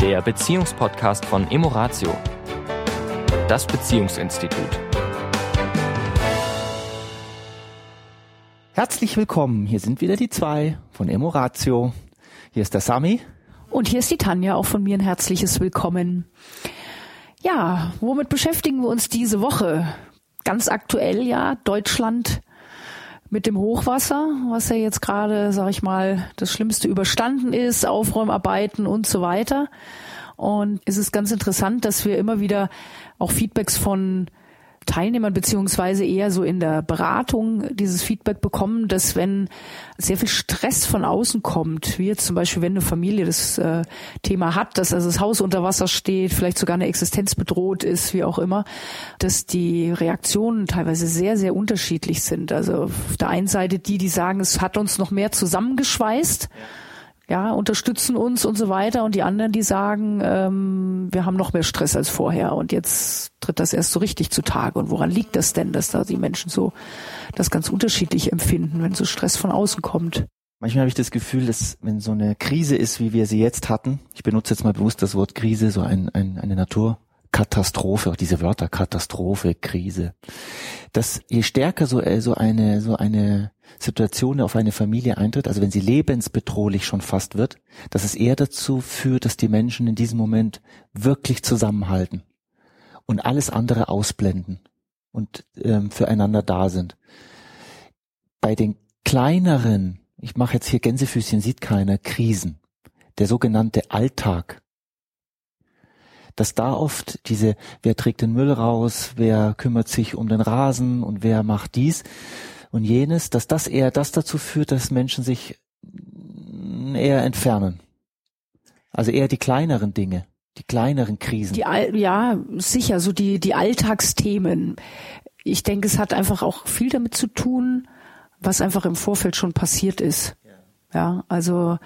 der Beziehungspodcast von Emoratio, das Beziehungsinstitut. Herzlich willkommen, hier sind wieder die zwei von Emoratio. Hier ist der Sami. Und hier ist die Tanja, auch von mir ein herzliches Willkommen. Ja, womit beschäftigen wir uns diese Woche? Ganz aktuell ja, Deutschland mit dem Hochwasser, was ja jetzt gerade, sag ich mal, das Schlimmste überstanden ist, Aufräumarbeiten und so weiter. Und es ist ganz interessant, dass wir immer wieder auch Feedbacks von Teilnehmern beziehungsweise eher so in der Beratung dieses Feedback bekommen, dass wenn sehr viel Stress von außen kommt, wie jetzt zum Beispiel, wenn eine Familie das äh, Thema hat, dass also das Haus unter Wasser steht, vielleicht sogar eine Existenz bedroht ist, wie auch immer, dass die Reaktionen teilweise sehr, sehr unterschiedlich sind. Also auf der einen Seite die, die sagen, es hat uns noch mehr zusammengeschweißt. Ja ja, unterstützen uns und so weiter. Und die anderen, die sagen, ähm, wir haben noch mehr Stress als vorher und jetzt tritt das erst so richtig zutage. Und woran liegt das denn, dass da die Menschen so das ganz unterschiedlich empfinden, wenn so Stress von außen kommt? Manchmal habe ich das Gefühl, dass wenn so eine Krise ist, wie wir sie jetzt hatten, ich benutze jetzt mal bewusst das Wort Krise, so ein, ein, eine Naturkatastrophe, auch diese Wörter Katastrophe, Krise, dass je stärker so, äh, so eine, so eine Situation auf eine Familie eintritt, also wenn sie lebensbedrohlich schon fast wird, dass es eher dazu führt, dass die Menschen in diesem Moment wirklich zusammenhalten und alles andere ausblenden und ähm, füreinander da sind. Bei den kleineren, ich mache jetzt hier Gänsefüßchen, sieht keiner, Krisen, der sogenannte Alltag, dass da oft diese, wer trägt den Müll raus, wer kümmert sich um den Rasen und wer macht dies, und jenes, dass das eher das dazu führt, dass Menschen sich eher entfernen. Also eher die kleineren Dinge, die kleineren Krisen. Die, ja, sicher, so die, die Alltagsthemen. Ich denke, es hat einfach auch viel damit zu tun, was einfach im Vorfeld schon passiert ist. Ja, also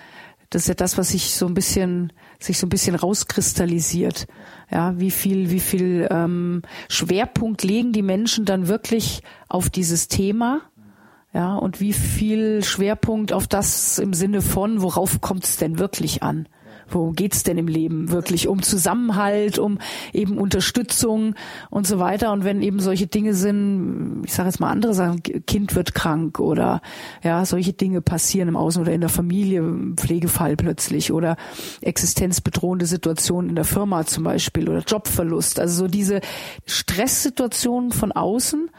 das ist ja das, was sich so ein bisschen sich so ein bisschen rauskristallisiert. Ja, wie viel wie viel ähm, Schwerpunkt legen die Menschen dann wirklich auf dieses Thema? Ja, und wie viel Schwerpunkt auf das im Sinne von, worauf kommt es denn wirklich an? Worum geht's denn im Leben wirklich? Um Zusammenhalt, um eben Unterstützung und so weiter. Und wenn eben solche Dinge sind, ich sage jetzt mal andere Sachen, Kind wird krank oder ja, solche Dinge passieren im Außen oder in der Familie, Pflegefall plötzlich oder existenzbedrohende Situationen in der Firma zum Beispiel oder Jobverlust. Also so diese Stresssituationen von außen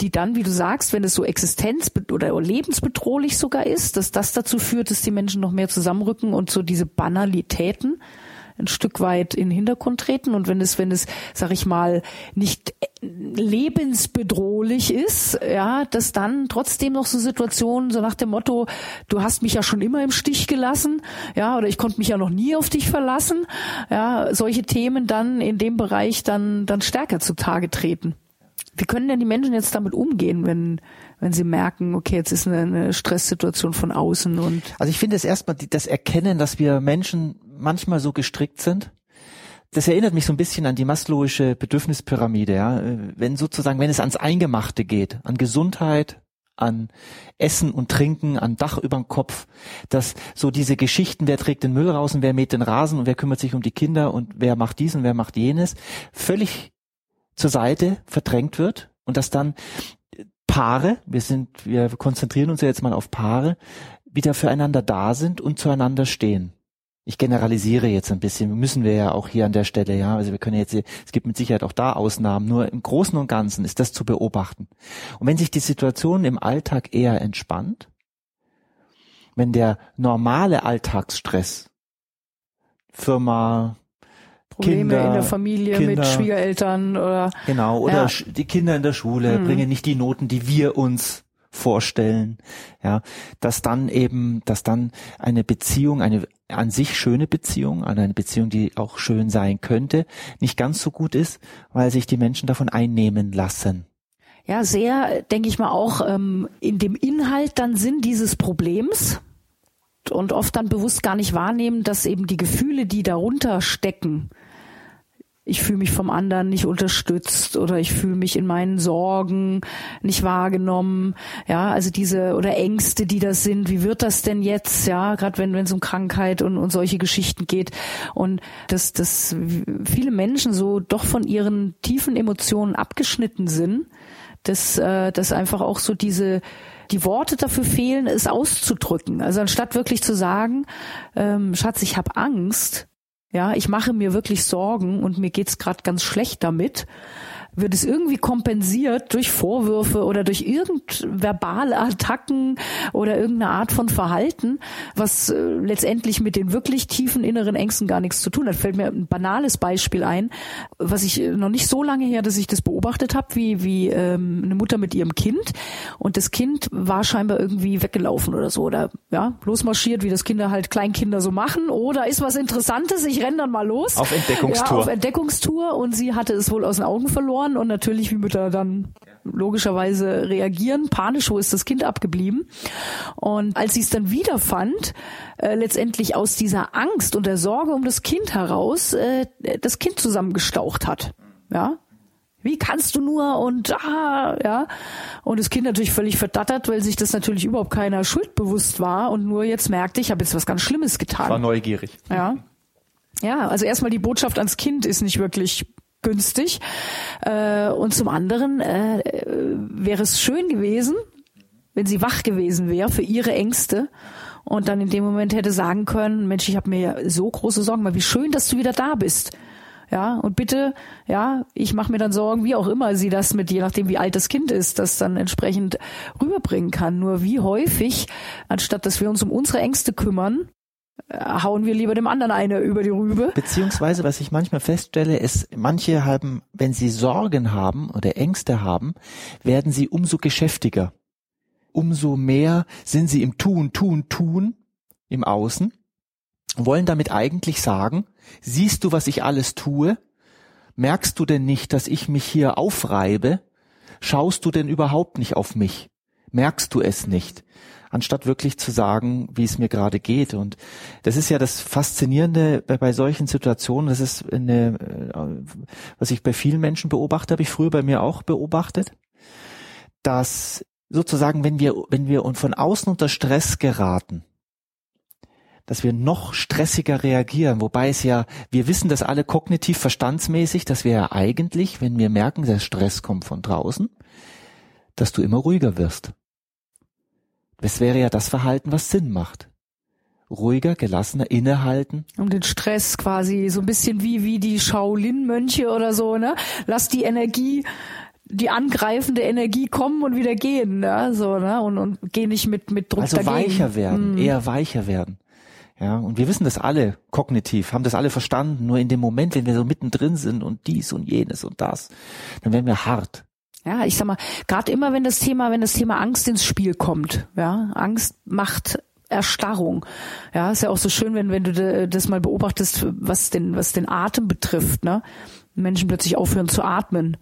die dann, wie du sagst, wenn es so existenz- oder lebensbedrohlich sogar ist, dass das dazu führt, dass die Menschen noch mehr zusammenrücken und so diese Banalitäten ein Stück weit in den Hintergrund treten und wenn es, wenn es, sag ich mal, nicht lebensbedrohlich ist, ja, dass dann trotzdem noch so Situationen, so nach dem Motto, du hast mich ja schon immer im Stich gelassen, ja, oder ich konnte mich ja noch nie auf dich verlassen, ja, solche Themen dann in dem Bereich dann, dann stärker zutage treten. Wie können denn die Menschen jetzt damit umgehen, wenn, wenn sie merken, okay, jetzt ist eine, eine Stresssituation von außen und. Also ich finde es erstmal das Erkennen, dass wir Menschen manchmal so gestrickt sind. Das erinnert mich so ein bisschen an die Maslow'sche Bedürfnispyramide, ja. Wenn sozusagen, wenn es ans Eingemachte geht, an Gesundheit, an Essen und Trinken, an Dach überm Kopf, dass so diese Geschichten, wer trägt den Müll raus und wer mäht den Rasen und wer kümmert sich um die Kinder und wer macht dies und wer macht jenes, völlig zur Seite verdrängt wird und dass dann Paare, wir sind, wir konzentrieren uns ja jetzt mal auf Paare, wieder füreinander da sind und zueinander stehen. Ich generalisiere jetzt ein bisschen, müssen wir ja auch hier an der Stelle, ja, also wir können jetzt, es gibt mit Sicherheit auch da Ausnahmen, nur im Großen und Ganzen ist das zu beobachten. Und wenn sich die Situation im Alltag eher entspannt, wenn der normale Alltagsstress, Firma, Probleme Kinder, in der Familie Kinder, mit Schwiegereltern oder genau oder ja. die Kinder in der Schule mhm. bringen nicht die Noten, die wir uns vorstellen, ja, dass dann eben, dass dann eine Beziehung, eine an sich schöne Beziehung, eine Beziehung, die auch schön sein könnte, nicht ganz so gut ist, weil sich die Menschen davon einnehmen lassen. Ja, sehr, denke ich mal, auch ähm, in dem Inhalt dann Sinn dieses Problems und oft dann bewusst gar nicht wahrnehmen, dass eben die Gefühle, die darunter stecken, ich fühle mich vom anderen nicht unterstützt oder ich fühle mich in meinen Sorgen nicht wahrgenommen. Ja, also diese oder Ängste, die das sind. Wie wird das denn jetzt? Ja, gerade wenn wenn es um Krankheit und und solche Geschichten geht und dass dass viele Menschen so doch von ihren tiefen Emotionen abgeschnitten sind, dass äh, dass einfach auch so diese die Worte dafür fehlen, es auszudrücken. Also anstatt wirklich zu sagen, ähm, Schatz, ich habe Angst, ja, ich mache mir wirklich Sorgen und mir geht's gerade ganz schlecht damit wird es irgendwie kompensiert durch Vorwürfe oder durch irgend verbale Attacken oder irgendeine Art von Verhalten, was äh, letztendlich mit den wirklich tiefen inneren Ängsten gar nichts zu tun hat. Fällt mir ein banales Beispiel ein, was ich äh, noch nicht so lange her, dass ich das beobachtet habe, wie, wie ähm, eine Mutter mit ihrem Kind und das Kind war scheinbar irgendwie weggelaufen oder so oder ja, losmarschiert, wie das Kinder halt Kleinkinder so machen oder ist was Interessantes, ich renn dann mal los. Auf Entdeckungstour. Ja, auf Entdeckungstour und sie hatte es wohl aus den Augen verloren verloren und natürlich, wie Mütter dann logischerweise reagieren. Panisch, wo ist das Kind abgeblieben? Und als sie es dann wiederfand, äh, letztendlich aus dieser Angst und der Sorge um das Kind heraus, äh, das Kind zusammengestaucht hat. Ja, wie kannst du nur und ah, ja. Und das Kind natürlich völlig verdattert, weil sich das natürlich überhaupt keiner schuldbewusst war und nur jetzt merkte, ich habe jetzt was ganz Schlimmes getan. War neugierig. Ja. Ja, also erstmal die Botschaft ans Kind ist nicht wirklich günstig. Äh, und zum anderen äh, wäre es schön gewesen, wenn sie wach gewesen wäre für ihre Ängste und dann in dem Moment hätte sagen können, Mensch, ich habe mir so große Sorgen, aber wie schön, dass du wieder da bist. Ja, und bitte, ja, ich mache mir dann Sorgen, wie auch immer sie das mit, je nachdem wie alt das Kind ist, das dann entsprechend rüberbringen kann. Nur wie häufig, anstatt dass wir uns um unsere Ängste kümmern, hauen wir lieber dem anderen eine über die Rübe. Beziehungsweise, was ich manchmal feststelle, ist, manche haben, wenn sie Sorgen haben oder Ängste haben, werden sie umso geschäftiger. Umso mehr sind sie im Tun, Tun, Tun im Außen, wollen damit eigentlich sagen, siehst du, was ich alles tue? Merkst du denn nicht, dass ich mich hier aufreibe? Schaust du denn überhaupt nicht auf mich? Merkst du es nicht? Anstatt wirklich zu sagen, wie es mir gerade geht. Und das ist ja das Faszinierende bei, bei solchen Situationen. Das ist eine, äh, was ich bei vielen Menschen beobachte, habe ich früher bei mir auch beobachtet, dass sozusagen, wenn wir, wenn wir von außen unter Stress geraten, dass wir noch stressiger reagieren, wobei es ja, wir wissen das alle kognitiv verstandsmäßig, dass wir ja eigentlich, wenn wir merken, der Stress kommt von draußen, dass du immer ruhiger wirst. Das wäre ja das Verhalten, was Sinn macht. Ruhiger, gelassener, innehalten. Um den Stress quasi, so ein bisschen wie, wie die Shaolin-Mönche oder so, ne? Lass die Energie, die angreifende Energie kommen und wieder gehen, ne? So, ne? Und, und geh nicht mit, mit Druck also dagegen. weicher werden, mm. eher weicher werden. Ja, und wir wissen das alle kognitiv, haben das alle verstanden. Nur in dem Moment, wenn wir so mittendrin sind und dies und jenes und das, dann werden wir hart. Ja, ich sag mal, gerade immer wenn das Thema, wenn das Thema Angst ins Spiel kommt, ja, Angst macht Erstarrung. Ja, ist ja auch so schön, wenn, wenn du das mal beobachtest, was den, was den Atem betrifft, ne? Menschen plötzlich aufhören zu atmen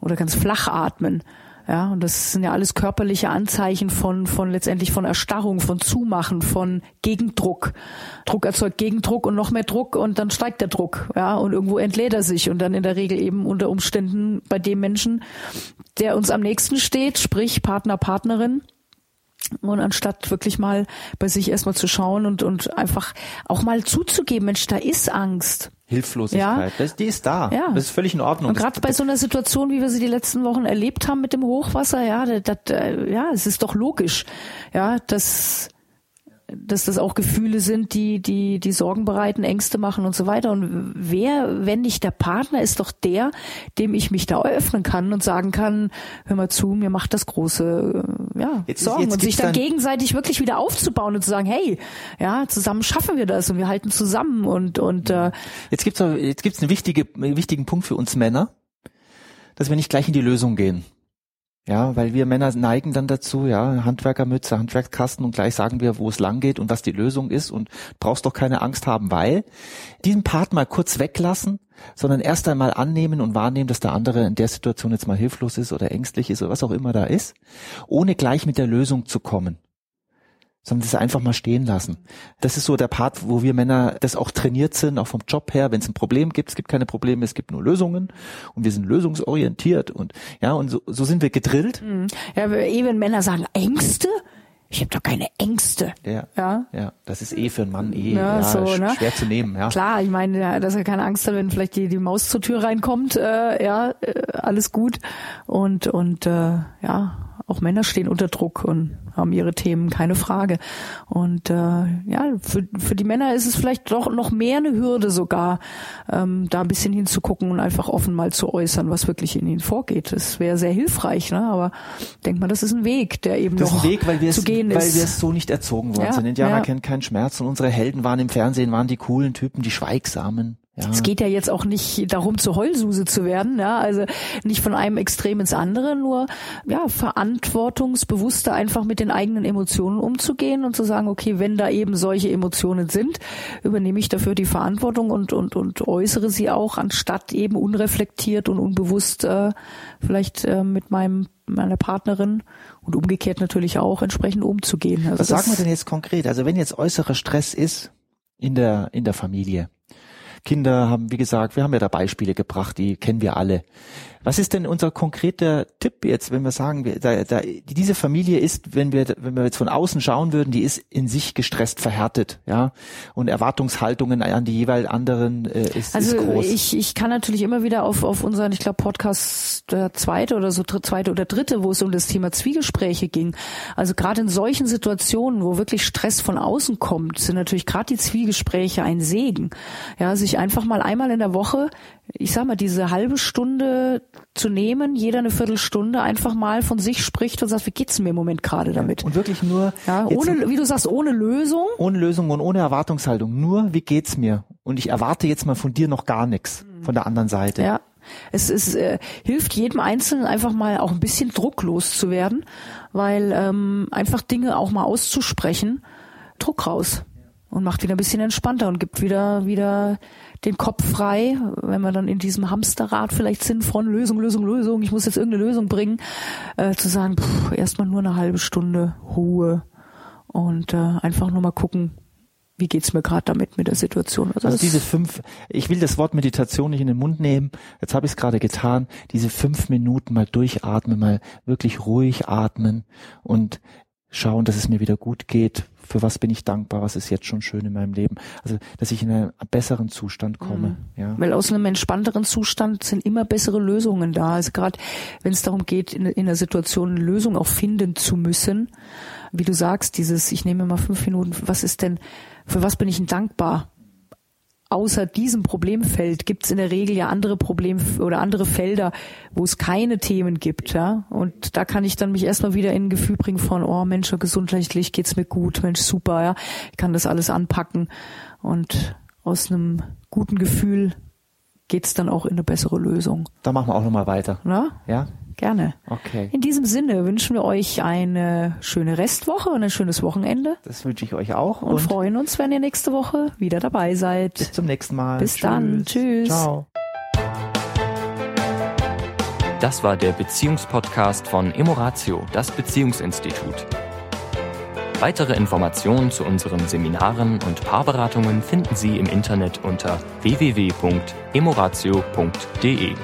oder ganz flach atmen. Ja, und das sind ja alles körperliche Anzeichen von, von letztendlich von Erstarrung, von Zumachen, von Gegendruck. Druck erzeugt Gegendruck und noch mehr Druck und dann steigt der Druck. Ja, und irgendwo entlädt er sich und dann in der Regel eben unter Umständen bei dem Menschen, der uns am nächsten steht, sprich Partner, Partnerin, und anstatt wirklich mal bei sich erstmal zu schauen und, und einfach auch mal zuzugeben, Mensch, da ist Angst. Hilflosigkeit, ja. das, die ist da. Ja. Das ist völlig in Ordnung. Und gerade bei so einer Situation, wie wir sie die letzten Wochen erlebt haben mit dem Hochwasser, ja, das, ja, es ist doch logisch, ja, dass dass das auch Gefühle sind, die, die, die Sorgen bereiten, Ängste machen und so weiter. Und wer, wenn nicht der Partner, ist doch der, dem ich mich da öffnen kann und sagen kann, hör mal zu, mir macht das große, ja, jetzt, Sorgen. Jetzt und sich dann, dann gegenseitig wirklich wieder aufzubauen und zu sagen, hey, ja, zusammen schaffen wir das und wir halten zusammen und, und, äh, Jetzt gibt's, jetzt gibt's einen wichtige, wichtigen Punkt für uns Männer, dass wir nicht gleich in die Lösung gehen. Ja, weil wir Männer neigen dann dazu, ja, Handwerkermütze, Handwerkskasten und gleich sagen wir, wo es lang geht und was die Lösung ist und brauchst doch keine Angst haben, weil diesen Part mal kurz weglassen, sondern erst einmal annehmen und wahrnehmen, dass der andere in der Situation jetzt mal hilflos ist oder ängstlich ist oder was auch immer da ist, ohne gleich mit der Lösung zu kommen sondern das einfach mal stehen lassen. Das ist so der Part, wo wir Männer das auch trainiert sind, auch vom Job her, wenn es ein Problem gibt, es gibt keine Probleme, es gibt nur Lösungen und wir sind lösungsorientiert und ja, und so, so sind wir gedrillt. Mhm. Ja, eh, wenn Männer sagen, Ängste? Ich habe doch keine Ängste. Ja, Ja. ja, das ist eh für einen Mann eh Ja, ja, so, ne? schwer zu nehmen. Ja. Klar, ich meine, ja, dass er keine Angst hat, wenn vielleicht die, die Maus zur Tür reinkommt, äh, ja, äh, alles gut. Und, und äh, ja, auch Männer stehen unter Druck und haben ihre Themen, keine Frage. Und äh, ja, für, für die Männer ist es vielleicht doch noch mehr eine Hürde sogar, ähm, da ein bisschen hinzugucken und einfach offen mal zu äußern, was wirklich in ihnen vorgeht. Das wäre sehr hilfreich, ne? aber denkt man, das ist ein Weg, der eben Das ist noch ein Weg, weil wir zu es, gehen weil ist. wir es so nicht erzogen worden Ja, sind. Indianer ja. kennen keinen Schmerz und unsere Helden waren im Fernsehen, waren die coolen Typen, die Schweigsamen. Ja. Es geht ja jetzt auch nicht darum, zur Heulsuse zu werden, ja, also nicht von einem Extrem ins andere, nur ja, verantwortungsbewusster einfach mit den eigenen Emotionen umzugehen und zu sagen, okay, wenn da eben solche Emotionen sind, übernehme ich dafür die Verantwortung und und und äußere sie auch, anstatt eben unreflektiert und unbewusst äh, vielleicht äh, mit meinem meiner Partnerin und umgekehrt natürlich auch entsprechend umzugehen. Also Was sagen wir denn jetzt konkret? Also wenn jetzt äußerer Stress ist in der, in der Familie. Kinder haben, wie gesagt, wir haben ja da Beispiele gebracht, die kennen wir alle. Was ist denn unser konkreter Tipp jetzt, wenn wir sagen, wir, da, da, diese Familie ist, wenn wir, wenn wir jetzt von außen schauen würden, die ist in sich gestresst verhärtet, ja, und Erwartungshaltungen an die jeweil anderen äh, ist, Also ist groß. ich, ich kann natürlich immer wieder auf, auf unseren, ich glaube, Podcast der zweite oder so zweite oder dritte, wo es um das Thema Zwiegespräche ging. Also gerade in solchen Situationen, wo wirklich Stress von außen kommt, sind natürlich gerade die Zwiegespräche ein Segen. Ja, sich einfach mal einmal in der Woche, ich sag mal, diese halbe Stunde zu nehmen, jeder eine Viertelstunde einfach mal von sich spricht und sagt, wie geht's mir im Moment gerade damit? und wirklich nur Ja, ohne, wie du sagst, ohne Lösung. ohne Lösung und ohne Erwartungshaltung. Nur, wie geht's mir? Und ich erwarte jetzt mal von dir noch gar nichts von der anderen Seite. Ja. Es, es äh, hilft jedem Einzelnen einfach mal auch ein bisschen drucklos zu werden, weil ähm, einfach Dinge auch mal auszusprechen, Druck raus und macht wieder ein bisschen entspannter und gibt wieder wieder den Kopf frei, wenn wir dann in diesem Hamsterrad vielleicht sind von Lösung, Lösung, Lösung, ich muss jetzt irgendeine Lösung bringen, äh, zu sagen, pff, erstmal nur eine halbe Stunde Ruhe und äh, einfach nur mal gucken, wie geht's mir gerade damit mit der Situation. Also das- diese fünf, ich will das Wort Meditation nicht in den Mund nehmen, jetzt habe ich es gerade getan, diese fünf Minuten mal durchatmen, mal wirklich ruhig atmen und schauen, dass es mir wieder gut geht. Für was bin ich dankbar? Was ist jetzt schon schön in meinem Leben? Also, dass ich in einen besseren Zustand komme. Ja. Weil aus einem entspannteren Zustand sind immer bessere Lösungen da. Also gerade wenn es darum geht, in, in einer Situation eine Lösung auch finden zu müssen, wie du sagst, dieses, ich nehme mal fünf Minuten, was ist denn, für was bin ich denn dankbar? Außer diesem Problemfeld gibt es in der Regel ja andere Problem oder andere Felder, wo es keine Themen gibt, ja. Und da kann ich dann mich erstmal wieder in ein Gefühl bringen von, oh Mensch, gesundheitlich geht's mir gut, Mensch, super, ja. Ich kann das alles anpacken. Und aus einem guten Gefühl geht's dann auch in eine bessere Lösung. Da machen wir auch nochmal weiter. Na? Ja? Gerne. Okay. In diesem Sinne wünschen wir euch eine schöne Restwoche und ein schönes Wochenende Das wünsche ich euch auch und, freuen uns, wenn ihr nächste Woche wieder dabei bis seid. zum nächsten Mal. Bis dann. Tschüss. Ciao. Das war der Beziehungspodcast von Emoratio, das Beziehungsinstitut. Weitere Informationen zu unseren Seminaren und Paarberatungen finden Sie im Internet unter www.emoratio.de.